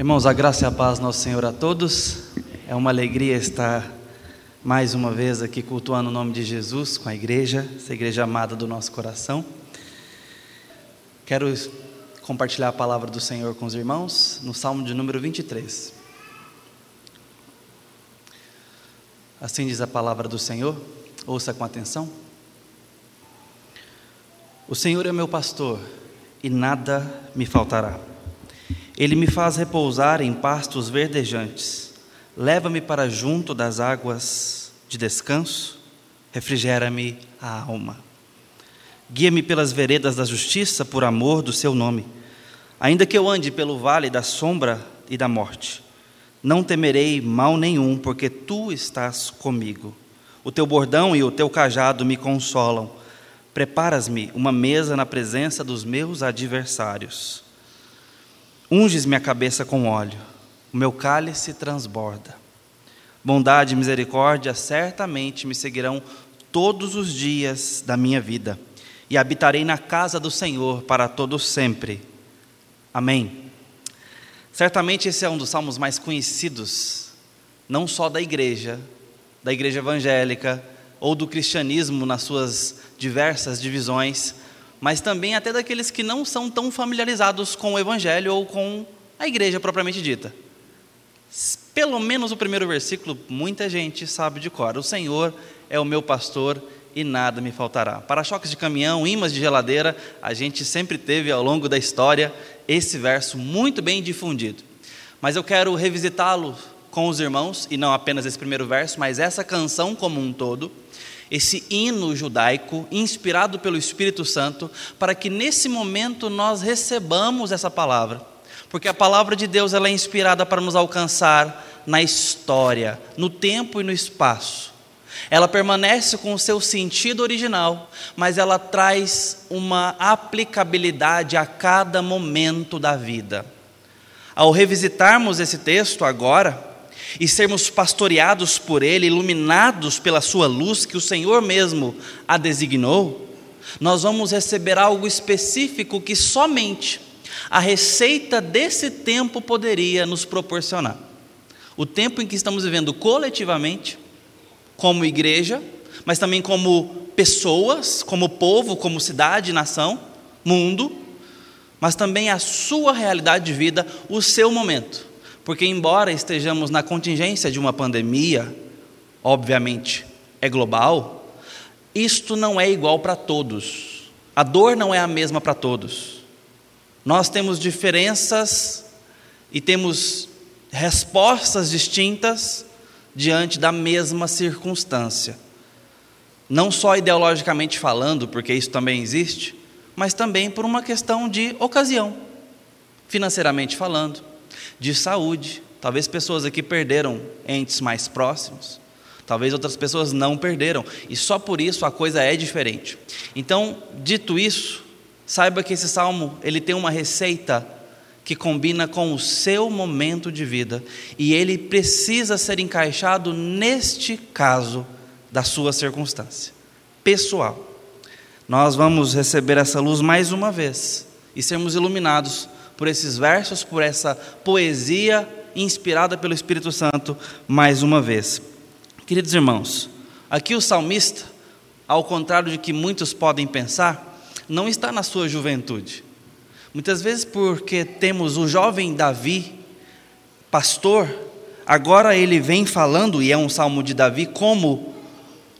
Irmãos, a graça e a paz nosso Senhor a todos. É uma alegria estar mais uma vez aqui cultuando o nome de Jesus com a igreja, essa igreja amada do nosso coração. Quero compartilhar a palavra do Senhor com os irmãos no Salmo de número 23. Assim diz a palavra do Senhor, ouça com atenção. O Senhor é meu pastor e nada me faltará. Ele me faz repousar em pastos verdejantes, leva-me para junto das águas de descanso, refrigera-me a alma. Guia-me pelas veredas da justiça por amor do seu nome. Ainda que eu ande pelo vale da sombra e da morte, não temerei mal nenhum, porque tu estás comigo. O teu bordão e o teu cajado me consolam. Preparas-me uma mesa na presença dos meus adversários. Unges minha cabeça com óleo, o meu cálice transborda. Bondade e misericórdia certamente me seguirão todos os dias da minha vida, e habitarei na casa do Senhor para todo sempre. Amém. Certamente esse é um dos salmos mais conhecidos, não só da igreja, da igreja evangélica ou do cristianismo nas suas diversas divisões, mas também até daqueles que não são tão familiarizados com o Evangelho ou com a igreja propriamente dita. Pelo menos o primeiro versículo, muita gente sabe de cor. O Senhor é o meu pastor e nada me faltará. Para-choques de caminhão, imãs de geladeira, a gente sempre teve ao longo da história esse verso muito bem difundido. Mas eu quero revisitá-lo com os irmãos, e não apenas esse primeiro verso, mas essa canção como um todo esse hino judaico inspirado pelo Espírito Santo, para que nesse momento nós recebamos essa palavra. Porque a palavra de Deus ela é inspirada para nos alcançar na história, no tempo e no espaço. Ela permanece com o seu sentido original, mas ela traz uma aplicabilidade a cada momento da vida. Ao revisitarmos esse texto agora, e sermos pastoreados por Ele, iluminados pela Sua luz que o Senhor mesmo a designou, nós vamos receber algo específico que somente a receita desse tempo poderia nos proporcionar. O tempo em que estamos vivendo coletivamente, como igreja, mas também como pessoas, como povo, como cidade, nação, mundo, mas também a sua realidade de vida, o seu momento. Porque, embora estejamos na contingência de uma pandemia, obviamente é global, isto não é igual para todos. A dor não é a mesma para todos. Nós temos diferenças e temos respostas distintas diante da mesma circunstância. Não só ideologicamente falando, porque isso também existe, mas também por uma questão de ocasião, financeiramente falando, de saúde. Talvez pessoas aqui perderam entes mais próximos, talvez outras pessoas não perderam, e só por isso a coisa é diferente. Então, dito isso, saiba que esse salmo, ele tem uma receita que combina com o seu momento de vida, e ele precisa ser encaixado neste caso da sua circunstância pessoal. Nós vamos receber essa luz mais uma vez e sermos iluminados por esses versos, por essa poesia inspirada pelo Espírito Santo mais uma vez. Queridos irmãos, aqui o salmista, ao contrário de que muitos podem pensar, não está na sua juventude. Muitas vezes, porque temos o jovem Davi, pastor, agora ele vem falando, e é um salmo de Davi, como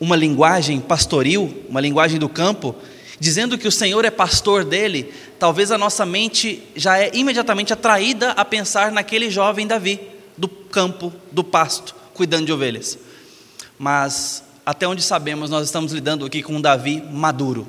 uma linguagem pastoril, uma linguagem do campo, dizendo que o Senhor é pastor dele, talvez a nossa mente já é imediatamente atraída a pensar naquele jovem Davi, do campo, do pasto, cuidando de ovelhas. Mas, até onde sabemos, nós estamos lidando aqui com um Davi maduro.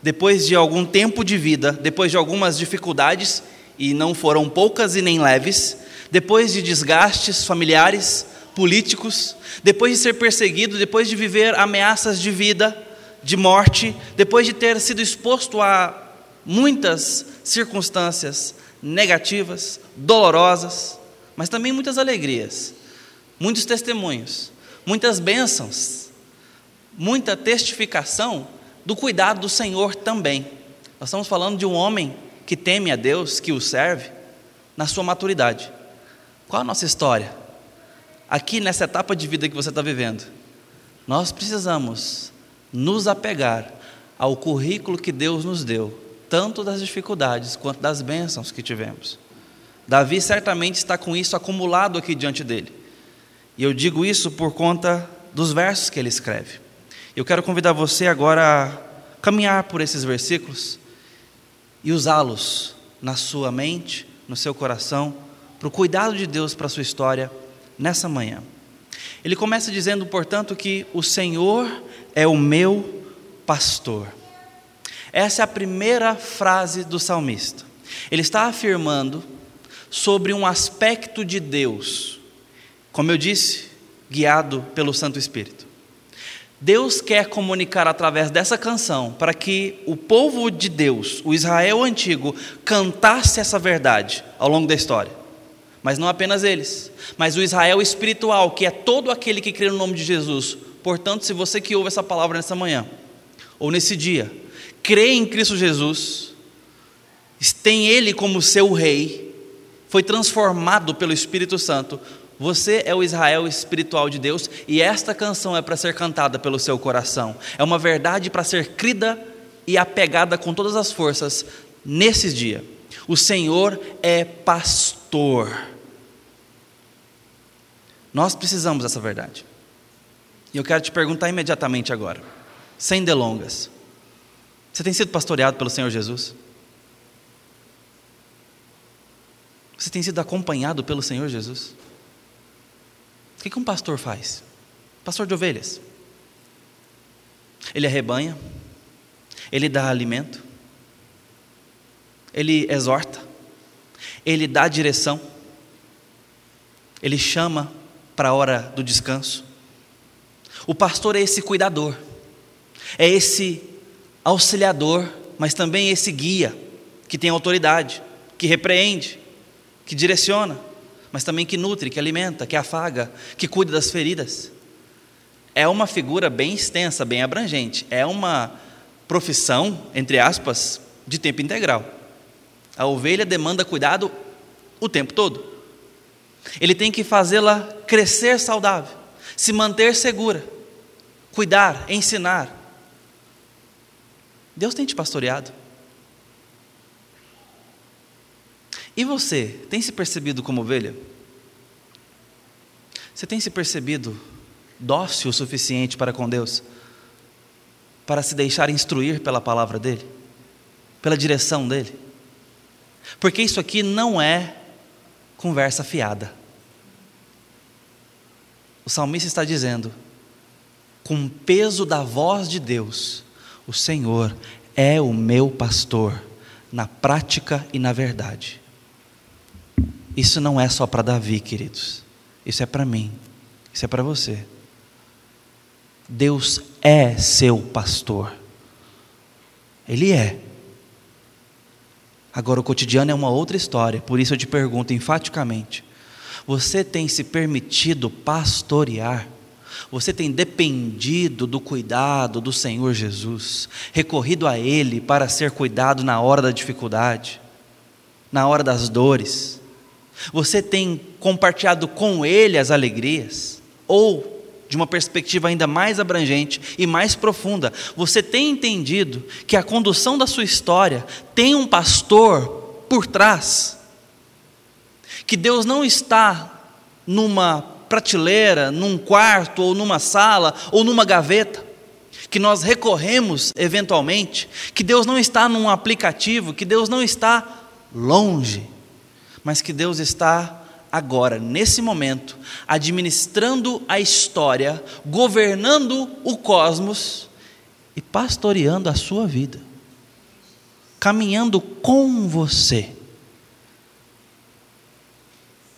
Depois de algum tempo de vida, depois de algumas dificuldades, e não foram poucas e nem leves, depois de desgastes familiares, políticos, depois de ser perseguido, depois de viver ameaças de vida, de morte, depois de ter sido exposto a muitas circunstâncias negativas, dolorosas, mas também muitas alegrias, muitos testemunhos, muitas bênçãos, muita testificação do cuidado do Senhor também. Nós estamos falando de um homem que teme a Deus, que o serve, na sua maturidade. Qual a nossa história? Aqui nessa etapa de vida que você está vivendo, nós precisamos nos apegar ao currículo que Deus nos deu, tanto das dificuldades quanto das bênçãos que tivemos. Davi certamente está com isso acumulado aqui diante dele. E eu digo isso por conta dos versos que ele escreve. Eu quero convidar você agora a caminhar por esses versículos e usá-los na sua mente, no seu coração, para o cuidado de Deus para a sua história nessa manhã. Ele começa dizendo, portanto, que o Senhor é o meu pastor. Essa é a primeira frase do salmista. Ele está afirmando sobre um aspecto de Deus, como eu disse, guiado pelo Santo Espírito. Deus quer comunicar através dessa canção para que o povo de Deus, o Israel antigo, cantasse essa verdade ao longo da história. Mas não apenas eles, mas o Israel espiritual, que é todo aquele que crê no nome de Jesus. Portanto, se você que ouve essa palavra nessa manhã, ou nesse dia, crê em Cristo Jesus, tem Ele como seu rei, foi transformado pelo Espírito Santo, você é o Israel espiritual de Deus e esta canção é para ser cantada pelo seu coração. É uma verdade para ser crida e apegada com todas as forças nesses dias. O Senhor é pastor. Nós precisamos dessa verdade. E eu quero te perguntar imediatamente agora, sem delongas: você tem sido pastoreado pelo Senhor Jesus? Você tem sido acompanhado pelo Senhor Jesus? O que um pastor faz? Pastor de ovelhas. Ele arrebanha, ele dá alimento, ele exorta, ele dá direção, ele chama para a hora do descanso. O pastor é esse cuidador, é esse auxiliador, mas também esse guia que tem autoridade, que repreende, que direciona mas também que nutre, que alimenta, que afaga, que cuida das feridas. É uma figura bem extensa, bem abrangente. É uma profissão, entre aspas, de tempo integral. A ovelha demanda cuidado o tempo todo. Ele tem que fazê-la crescer saudável, se manter segura, cuidar, ensinar. Deus tem te pastoreado. E você, tem se percebido como ovelha? Você tem se percebido dócil o suficiente para com Deus? Para se deixar instruir pela palavra dEle? Pela direção dEle? Porque isso aqui não é conversa fiada. O salmista está dizendo, com o peso da voz de Deus, o Senhor é o meu pastor, na prática e na verdade. Isso não é só para Davi, queridos. Isso é para mim. Isso é para você. Deus é seu pastor. Ele é. Agora, o cotidiano é uma outra história, por isso eu te pergunto enfaticamente: você tem se permitido pastorear? Você tem dependido do cuidado do Senhor Jesus, recorrido a Ele para ser cuidado na hora da dificuldade, na hora das dores? Você tem compartilhado com Ele as alegrias? Ou, de uma perspectiva ainda mais abrangente e mais profunda, você tem entendido que a condução da sua história tem um pastor por trás? Que Deus não está numa prateleira, num quarto, ou numa sala, ou numa gaveta, que nós recorremos eventualmente, que Deus não está num aplicativo, que Deus não está longe mas que Deus está agora, nesse momento, administrando a história, governando o cosmos e pastoreando a sua vida, caminhando com você.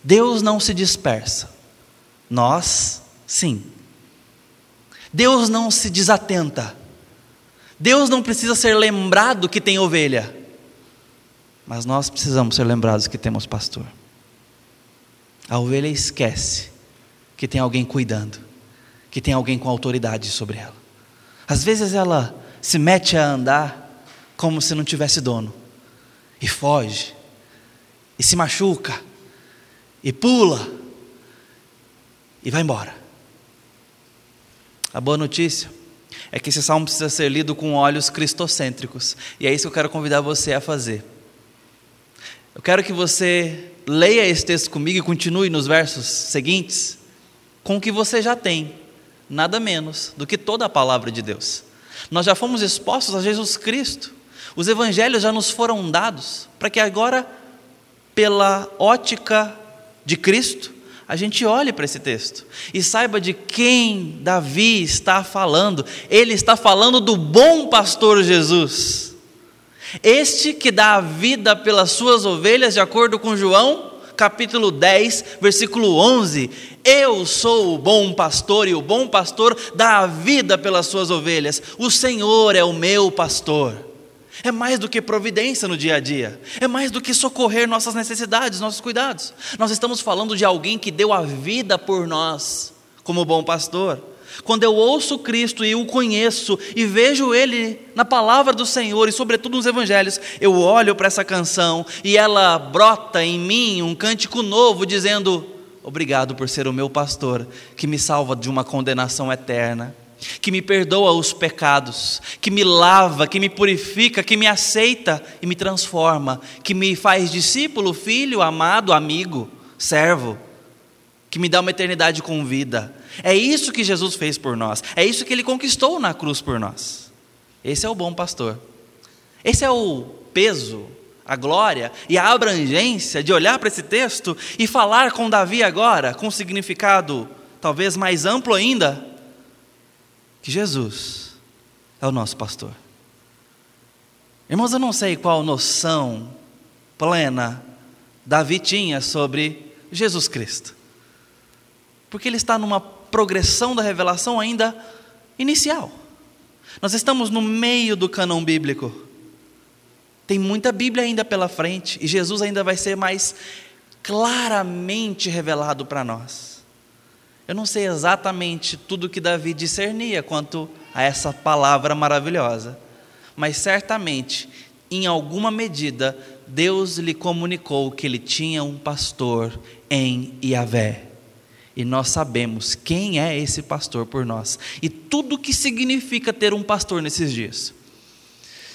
Deus não se dispersa, nós sim. Deus não se desatenta, Deus não precisa ser lembrado que tem ovelha. Mas nós precisamos ser lembrados que temos pastor. A ovelha esquece que tem alguém cuidando, que tem alguém com autoridade sobre ela. Às vezes ela se mete a andar como se não tivesse dono, e foge, e se machuca, e pula e vai embora. A boa notícia é que esse salmo precisa ser lido com olhos cristocêntricos, e é isso que eu quero convidar você a fazer. Eu quero que você leia esse texto comigo e continue nos versos seguintes com o que você já tem, nada menos do que toda a palavra de Deus. Nós já fomos expostos a Jesus Cristo, os evangelhos já nos foram dados, para que agora, pela ótica de Cristo, a gente olhe para esse texto e saiba de quem Davi está falando. Ele está falando do bom pastor Jesus. Este que dá a vida pelas suas ovelhas, de acordo com João, capítulo 10, versículo 11. Eu sou o bom pastor e o bom pastor dá a vida pelas suas ovelhas. O Senhor é o meu pastor. É mais do que providência no dia a dia, é mais do que socorrer nossas necessidades, nossos cuidados. Nós estamos falando de alguém que deu a vida por nós, como bom pastor. Quando eu ouço Cristo e o conheço e vejo Ele na palavra do Senhor e, sobretudo, nos Evangelhos, eu olho para essa canção e ela brota em mim um cântico novo, dizendo: Obrigado por ser o meu pastor, que me salva de uma condenação eterna que me perdoa os pecados, que me lava, que me purifica, que me aceita e me transforma, que me faz discípulo, filho, amado, amigo, servo, que me dá uma eternidade com vida. É isso que Jesus fez por nós, é isso que ele conquistou na cruz por nós. Esse é o bom pastor. Esse é o peso, a glória e a abrangência de olhar para esse texto e falar com Davi agora, com significado talvez mais amplo ainda que Jesus é o nosso pastor. Irmãos, eu não sei qual noção plena Davi tinha sobre Jesus Cristo, porque ele está numa progressão da revelação ainda inicial. Nós estamos no meio do cânon bíblico. Tem muita Bíblia ainda pela frente e Jesus ainda vai ser mais claramente revelado para nós. Eu não sei exatamente tudo que Davi discernia quanto a essa palavra maravilhosa, mas certamente, em alguma medida, Deus lhe comunicou que ele tinha um pastor em Iavé. E nós sabemos quem é esse pastor por nós e tudo o que significa ter um pastor nesses dias.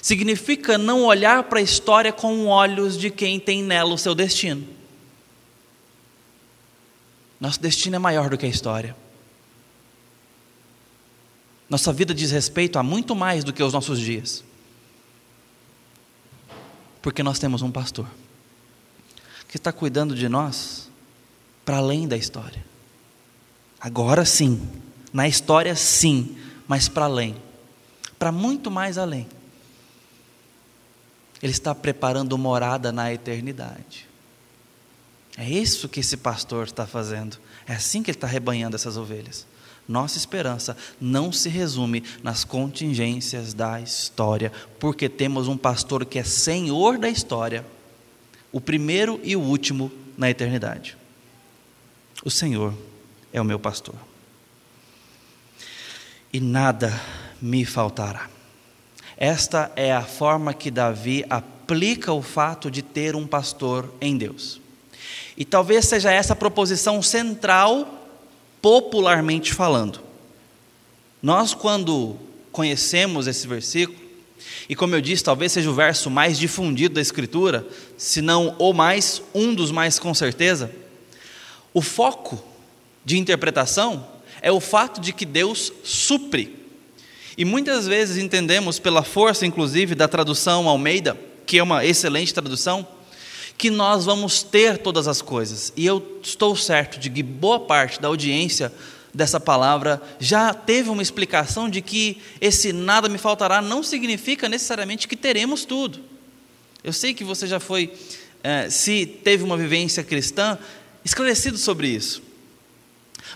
Significa não olhar para a história com olhos de quem tem nela o seu destino nosso destino é maior do que a história. Nossa vida diz respeito a muito mais do que os nossos dias. Porque nós temos um pastor que está cuidando de nós para além da história. Agora sim, na história sim, mas para além, para muito mais além. Ele está preparando morada na eternidade. É isso que esse pastor está fazendo. É assim que ele está rebanhando essas ovelhas. Nossa esperança não se resume nas contingências da história, porque temos um pastor que é senhor da história, o primeiro e o último na eternidade. O Senhor é o meu pastor. E nada me faltará. Esta é a forma que Davi aplica o fato de ter um pastor em Deus. E talvez seja essa a proposição central, popularmente falando. Nós, quando conhecemos esse versículo, e como eu disse, talvez seja o verso mais difundido da Escritura, se não o mais, um dos mais com certeza, o foco de interpretação é o fato de que Deus supre. E muitas vezes entendemos, pela força inclusive da tradução Almeida, que é uma excelente tradução, que nós vamos ter todas as coisas. E eu estou certo de que boa parte da audiência dessa palavra já teve uma explicação de que esse nada me faltará não significa necessariamente que teremos tudo. Eu sei que você já foi, é, se teve uma vivência cristã, esclarecido sobre isso.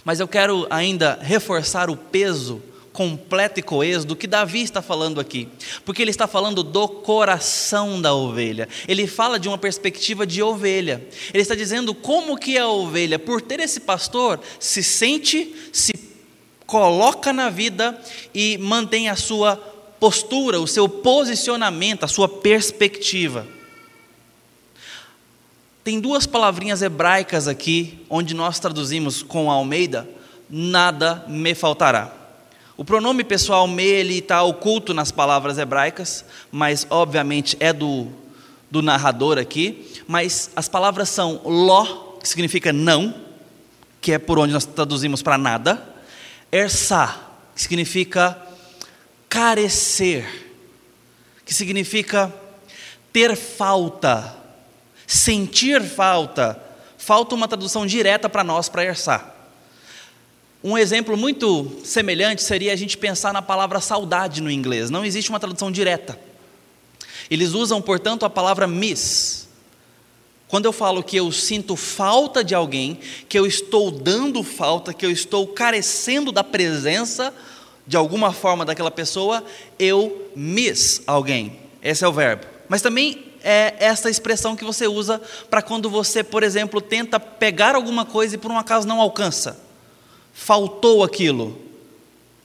Mas eu quero ainda reforçar o peso completo e coeso do que Davi está falando aqui, porque ele está falando do coração da ovelha. Ele fala de uma perspectiva de ovelha. Ele está dizendo como que a ovelha, por ter esse pastor, se sente, se coloca na vida e mantém a sua postura, o seu posicionamento, a sua perspectiva. Tem duas palavrinhas hebraicas aqui, onde nós traduzimos com Almeida, nada me faltará. O pronome pessoal me ele está oculto nas palavras hebraicas, mas obviamente é do, do narrador aqui. Mas as palavras são lo, que significa não, que é por onde nós traduzimos para nada, ersa, que significa carecer, que significa ter falta, sentir falta. Falta uma tradução direta para nós para erçar. Um exemplo muito semelhante seria a gente pensar na palavra saudade no inglês. Não existe uma tradução direta. Eles usam, portanto, a palavra miss. Quando eu falo que eu sinto falta de alguém, que eu estou dando falta, que eu estou carecendo da presença de alguma forma daquela pessoa, eu miss alguém. Esse é o verbo. Mas também é essa expressão que você usa para quando você, por exemplo, tenta pegar alguma coisa e por um acaso não alcança. Faltou aquilo.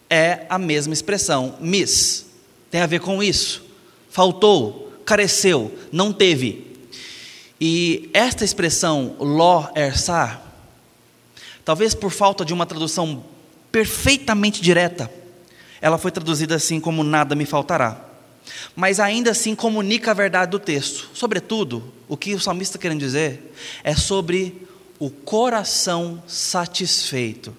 É a mesma expressão, miss. Tem a ver com isso. Faltou, careceu, não teve. E esta expressão, lo ersar, talvez por falta de uma tradução perfeitamente direta, ela foi traduzida assim como nada me faltará. Mas ainda assim comunica a verdade do texto. Sobretudo, o que o salmista está querendo dizer é sobre o coração satisfeito.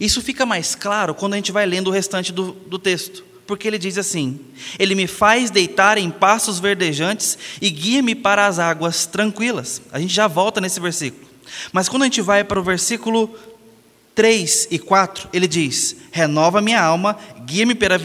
Isso fica mais claro quando a gente vai lendo o restante do, do texto. Porque ele diz assim: Ele me faz deitar em passos verdejantes e guia-me para as águas tranquilas. A gente já volta nesse versículo. Mas quando a gente vai para o versículo 3 e 4, ele diz: Renova minha alma, guia-me pela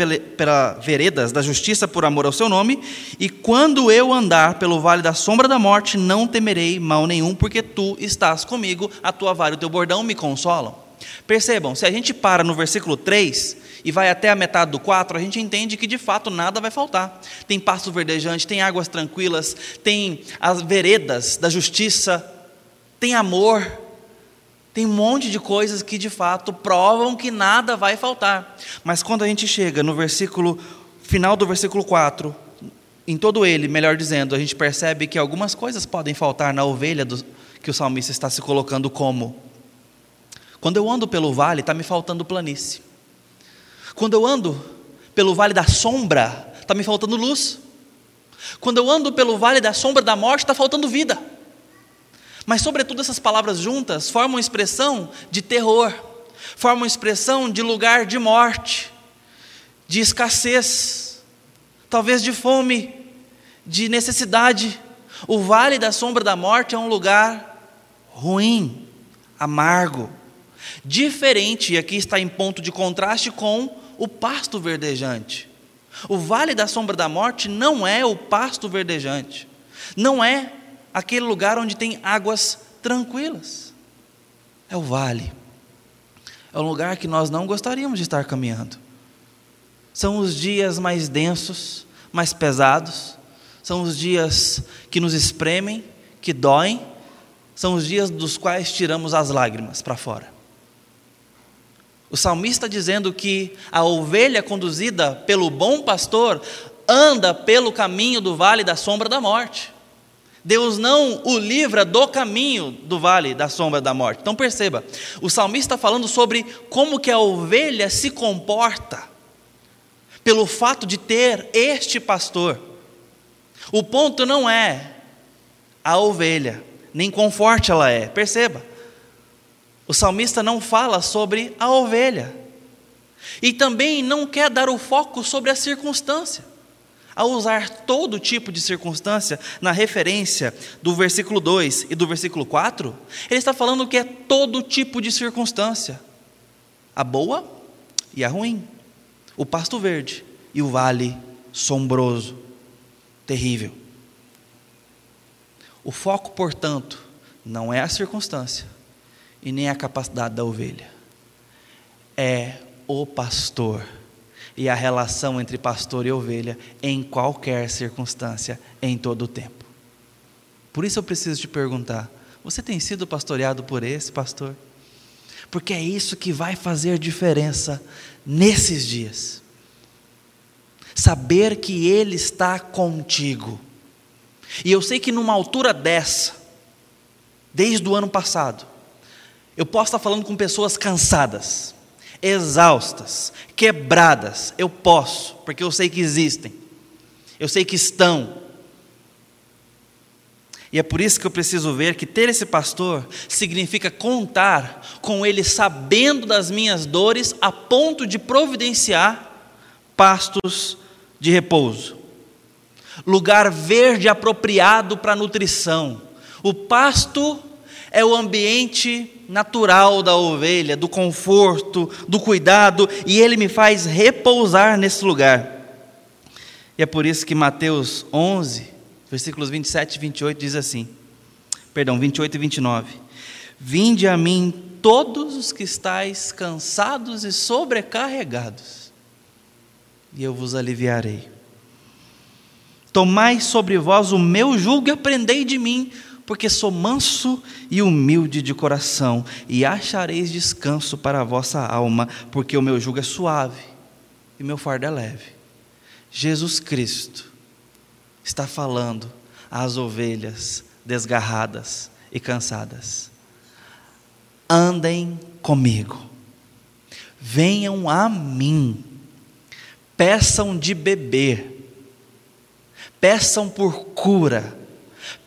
veredas da justiça por amor ao seu nome, e quando eu andar pelo vale da sombra da morte, não temerei mal nenhum, porque tu estás comigo, a tua vara e o teu bordão me consolam. Percebam, se a gente para no versículo 3 e vai até a metade do 4, a gente entende que de fato nada vai faltar. Tem pasto verdejante, tem águas tranquilas, tem as veredas da justiça, tem amor, tem um monte de coisas que de fato provam que nada vai faltar. Mas quando a gente chega no versículo final do versículo 4, em todo ele, melhor dizendo, a gente percebe que algumas coisas podem faltar na ovelha do, que o salmista está se colocando como. Quando eu ando pelo vale, está me faltando planície. Quando eu ando pelo vale da sombra, está me faltando luz. Quando eu ando pelo vale da sombra da morte, está faltando vida. Mas, sobretudo, essas palavras juntas formam expressão de terror, formam expressão de lugar de morte, de escassez, talvez de fome, de necessidade. O vale da sombra da morte é um lugar ruim, amargo, diferente, e aqui está em ponto de contraste com o pasto verdejante. O vale da sombra da morte não é o pasto verdejante, não é aquele lugar onde tem águas tranquilas. É o vale. É um lugar que nós não gostaríamos de estar caminhando. São os dias mais densos, mais pesados, são os dias que nos espremem, que doem, são os dias dos quais tiramos as lágrimas para fora. O salmista dizendo que a ovelha conduzida pelo bom pastor anda pelo caminho do vale da sombra da morte. Deus não o livra do caminho do vale da sombra da morte. Então perceba, o salmista está falando sobre como que a ovelha se comporta pelo fato de ter este pastor. O ponto não é a ovelha, nem quão forte ela é. Perceba, o salmista não fala sobre a ovelha. E também não quer dar o foco sobre a circunstância ao usar todo tipo de circunstância na referência do versículo 2 e do versículo 4, ele está falando que é todo tipo de circunstância: a boa e a ruim, o pasto verde e o vale sombroso, terrível. O foco, portanto, não é a circunstância e nem a capacidade da ovelha, é o pastor e a relação entre pastor e ovelha em qualquer circunstância, em todo o tempo. Por isso eu preciso te perguntar: você tem sido pastoreado por esse pastor? Porque é isso que vai fazer diferença nesses dias. Saber que Ele está contigo. E eu sei que numa altura dessa, desde o ano passado. Eu posso estar falando com pessoas cansadas, exaustas, quebradas. Eu posso, porque eu sei que existem. Eu sei que estão. E é por isso que eu preciso ver que ter esse pastor significa contar com ele sabendo das minhas dores a ponto de providenciar pastos de repouso, lugar verde apropriado para nutrição. O pasto é o ambiente natural da ovelha, do conforto, do cuidado, e ele me faz repousar nesse lugar. E é por isso que Mateus 11, versículos 27 e 28 diz assim: perdão, 28 e 29. Vinde a mim todos os que estáis cansados e sobrecarregados, e eu vos aliviarei. Tomai sobre vós o meu jugo e aprendei de mim, porque sou manso e humilde de coração, e achareis descanso para a vossa alma, porque o meu jugo é suave e meu fardo é leve. Jesus Cristo está falando às ovelhas desgarradas e cansadas. Andem comigo, venham a mim, peçam de beber, peçam por cura,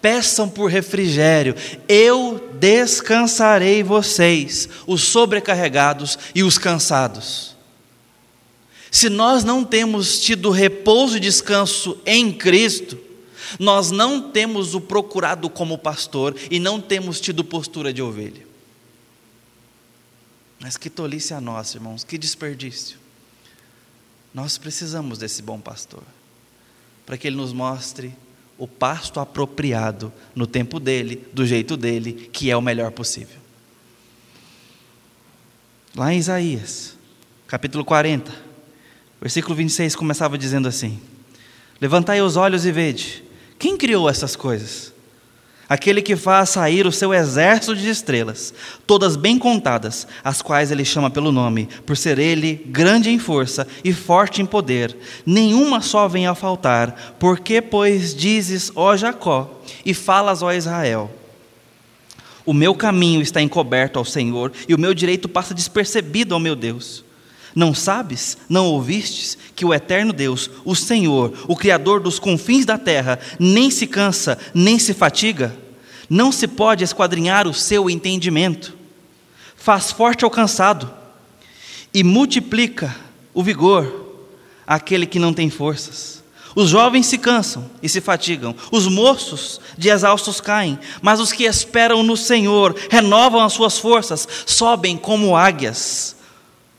peçam por refrigério, eu descansarei vocês, os sobrecarregados e os cansados. Se nós não temos tido repouso e descanso em Cristo, nós não temos o procurado como pastor e não temos tido postura de ovelha. Mas que tolice a nós, irmãos, que desperdício. Nós precisamos desse bom pastor, para que ele nos mostre o pasto apropriado no tempo dele, do jeito dele, que é o melhor possível. Lá em Isaías, capítulo 40, versículo 26 começava dizendo assim: Levantai os olhos e vede, quem criou essas coisas? Aquele que faz sair o seu exército de estrelas, todas bem contadas, as quais ele chama pelo nome, por ser ele grande em força e forte em poder. Nenhuma só vem a faltar, porque, pois, dizes, ó Jacó, e falas, ó Israel. O meu caminho está encoberto ao Senhor, e o meu direito passa despercebido ao meu Deus. Não sabes, não ouvistes, que o eterno Deus, o Senhor, o Criador dos confins da terra, nem se cansa, nem se fatiga? Não se pode esquadrinhar o seu entendimento. Faz forte ao cansado e multiplica o vigor àquele que não tem forças. Os jovens se cansam e se fatigam, os moços de exaustos caem, mas os que esperam no Senhor renovam as suas forças, sobem como águias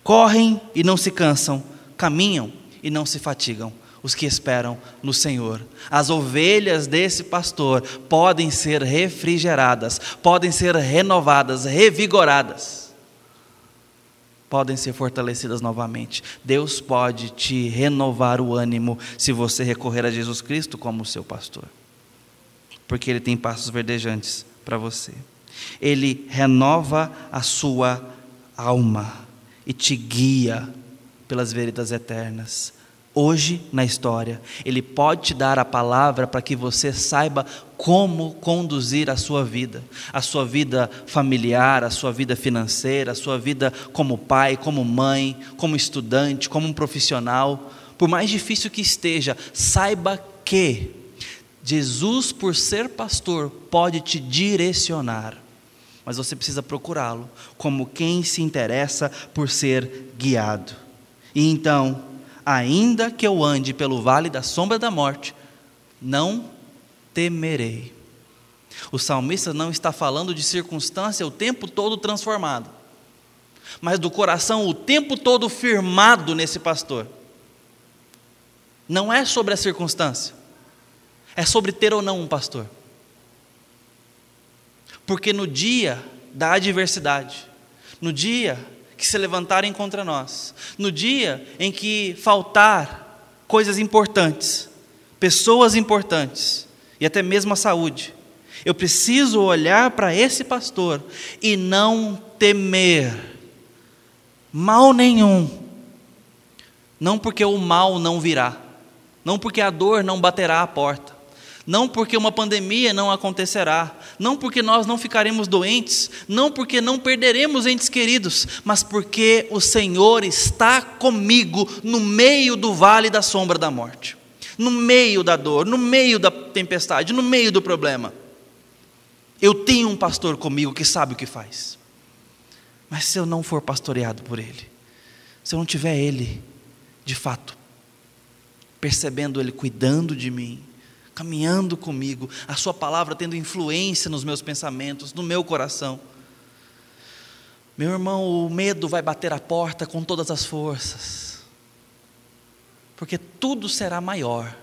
correm e não se cansam, caminham e não se fatigam. Os que esperam no Senhor. As ovelhas desse pastor podem ser refrigeradas, podem ser renovadas, revigoradas, podem ser fortalecidas novamente. Deus pode te renovar o ânimo se você recorrer a Jesus Cristo como seu pastor, porque Ele tem passos verdejantes para você. Ele renova a sua alma e te guia pelas veredas eternas. Hoje, na história, Ele pode te dar a palavra para que você saiba como conduzir a sua vida, a sua vida familiar, a sua vida financeira, a sua vida como pai, como mãe, como estudante, como um profissional. Por mais difícil que esteja, saiba que Jesus, por ser pastor, pode te direcionar mas você precisa procurá-lo como quem se interessa por ser guiado. E então, ainda que eu ande pelo vale da sombra da morte, não temerei. O salmista não está falando de circunstância o tempo todo transformado, mas do coração o tempo todo firmado nesse pastor. Não é sobre a circunstância, é sobre ter ou não um pastor. Porque no dia da adversidade, no dia que se levantarem contra nós, no dia em que faltar coisas importantes, pessoas importantes e até mesmo a saúde, eu preciso olhar para esse pastor e não temer mal nenhum. Não porque o mal não virá, não porque a dor não baterá à porta, não porque uma pandemia não acontecerá, não porque nós não ficaremos doentes, não porque não perderemos entes queridos, mas porque o Senhor está comigo no meio do vale da sombra da morte, no meio da dor, no meio da tempestade, no meio do problema. Eu tenho um pastor comigo que sabe o que faz. Mas se eu não for pastoreado por ele, se eu não tiver ele, de fato, percebendo ele cuidando de mim, caminhando comigo, a Sua palavra tendo influência nos meus pensamentos, no meu coração. Meu irmão, o medo vai bater a porta com todas as forças, porque tudo será maior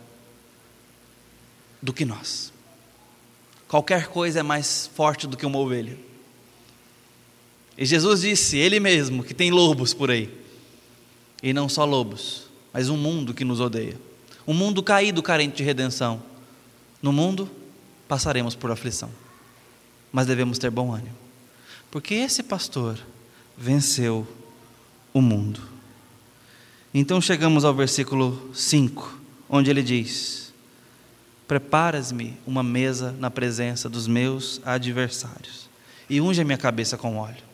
do que nós. Qualquer coisa é mais forte do que uma ovelha. E Jesus disse, Ele mesmo, que tem lobos por aí, e não só lobos, mas um mundo que nos odeia, um mundo caído, carente de redenção. No mundo passaremos por aflição, mas devemos ter bom ânimo, porque esse pastor venceu o mundo. Então chegamos ao versículo 5, onde ele diz: Preparas-me uma mesa na presença dos meus adversários, e unge a minha cabeça com óleo.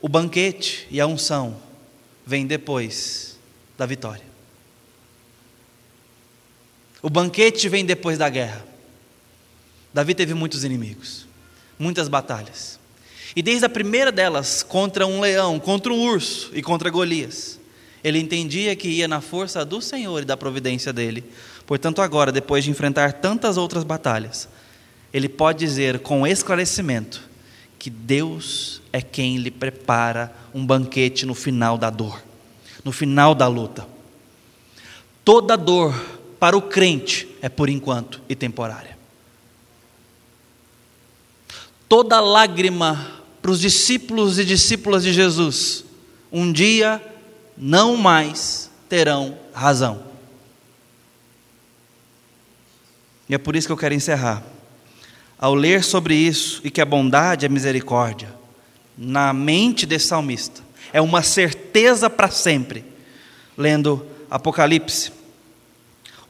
O banquete e a unção vêm depois da vitória. O banquete vem depois da guerra. Davi teve muitos inimigos, muitas batalhas. E desde a primeira delas, contra um leão, contra um urso e contra Golias, ele entendia que ia na força do Senhor e da providência dele. Portanto, agora, depois de enfrentar tantas outras batalhas, ele pode dizer com esclarecimento que Deus é quem lhe prepara um banquete no final da dor, no final da luta. Toda dor para o crente é por enquanto e temporária. Toda lágrima para os discípulos e discípulas de Jesus, um dia não mais terão razão. E é por isso que eu quero encerrar. Ao ler sobre isso e que a bondade a misericórdia, na mente desse salmista, é uma certeza para sempre. Lendo Apocalipse,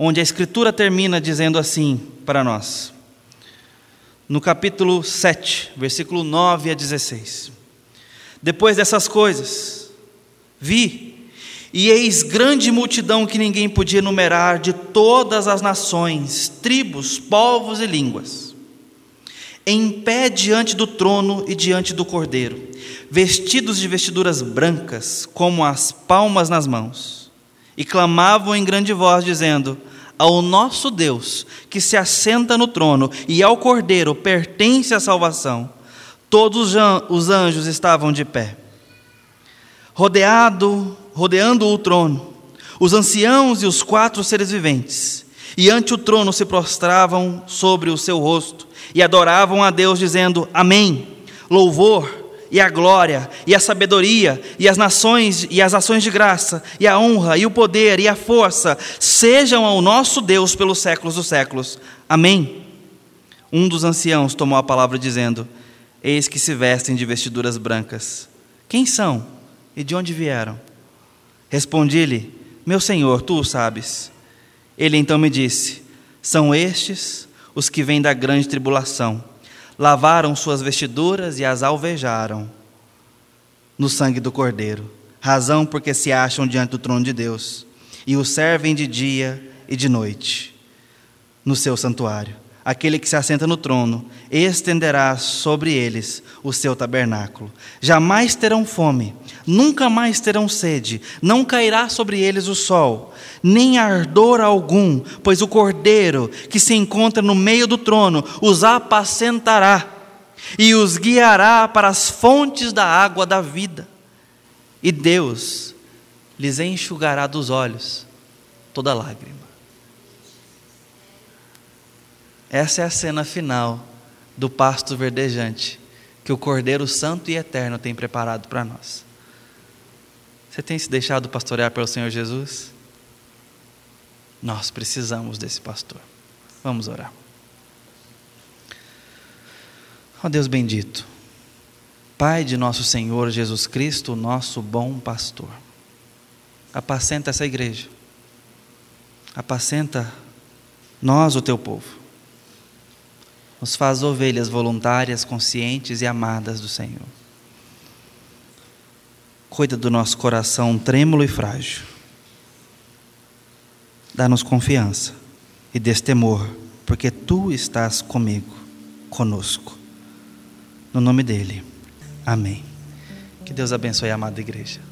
onde a Escritura termina dizendo assim para nós, no capítulo 7, versículo 9 a 16: Depois dessas coisas, vi, e eis grande multidão que ninguém podia enumerar, de todas as nações, tribos, povos e línguas, em pé diante do trono e diante do cordeiro, vestidos de vestiduras brancas, como as palmas nas mãos, e clamavam em grande voz, dizendo: ao nosso Deus, que se assenta no trono, e ao Cordeiro pertence a salvação. Todos os anjos estavam de pé. Rodeado, rodeando o trono, os anciãos e os quatro seres viventes, e ante o trono se prostravam sobre o seu rosto e adoravam a Deus, dizendo: Amém. Louvor, e a glória, e a sabedoria, e as nações, e as ações de graça, e a honra, e o poder, e a força, sejam ao nosso Deus pelos séculos dos séculos. Amém. Um dos anciãos tomou a palavra dizendo: Eis que se vestem de vestiduras brancas. Quem são e de onde vieram? Respondi-lhe: Meu senhor, tu o sabes. Ele então me disse: São estes os que vêm da grande tribulação lavaram suas vestiduras e as alvejaram no sangue do Cordeiro, razão porque se acham diante do trono de Deus e o servem de dia e de noite no seu santuário. Aquele que se assenta no trono estenderá sobre eles o seu tabernáculo. Jamais terão fome, nunca mais terão sede, não cairá sobre eles o sol, nem ardor algum, pois o cordeiro que se encontra no meio do trono os apacentará e os guiará para as fontes da água da vida. E Deus lhes enxugará dos olhos toda lágrima. Essa é a cena final do pasto verdejante que o Cordeiro Santo e Eterno tem preparado para nós. Você tem se deixado pastorear pelo Senhor Jesus? Nós precisamos desse pastor. Vamos orar. Ó oh Deus bendito, Pai de nosso Senhor Jesus Cristo, nosso bom pastor, apacenta essa igreja, apacenta nós, o teu povo Nos faz ovelhas voluntárias, conscientes e amadas do Senhor. Cuida do nosso coração trêmulo e frágil. Dá-nos confiança e destemor, porque tu estás comigo, conosco. No nome dele. Amém. Que Deus abençoe a amada igreja.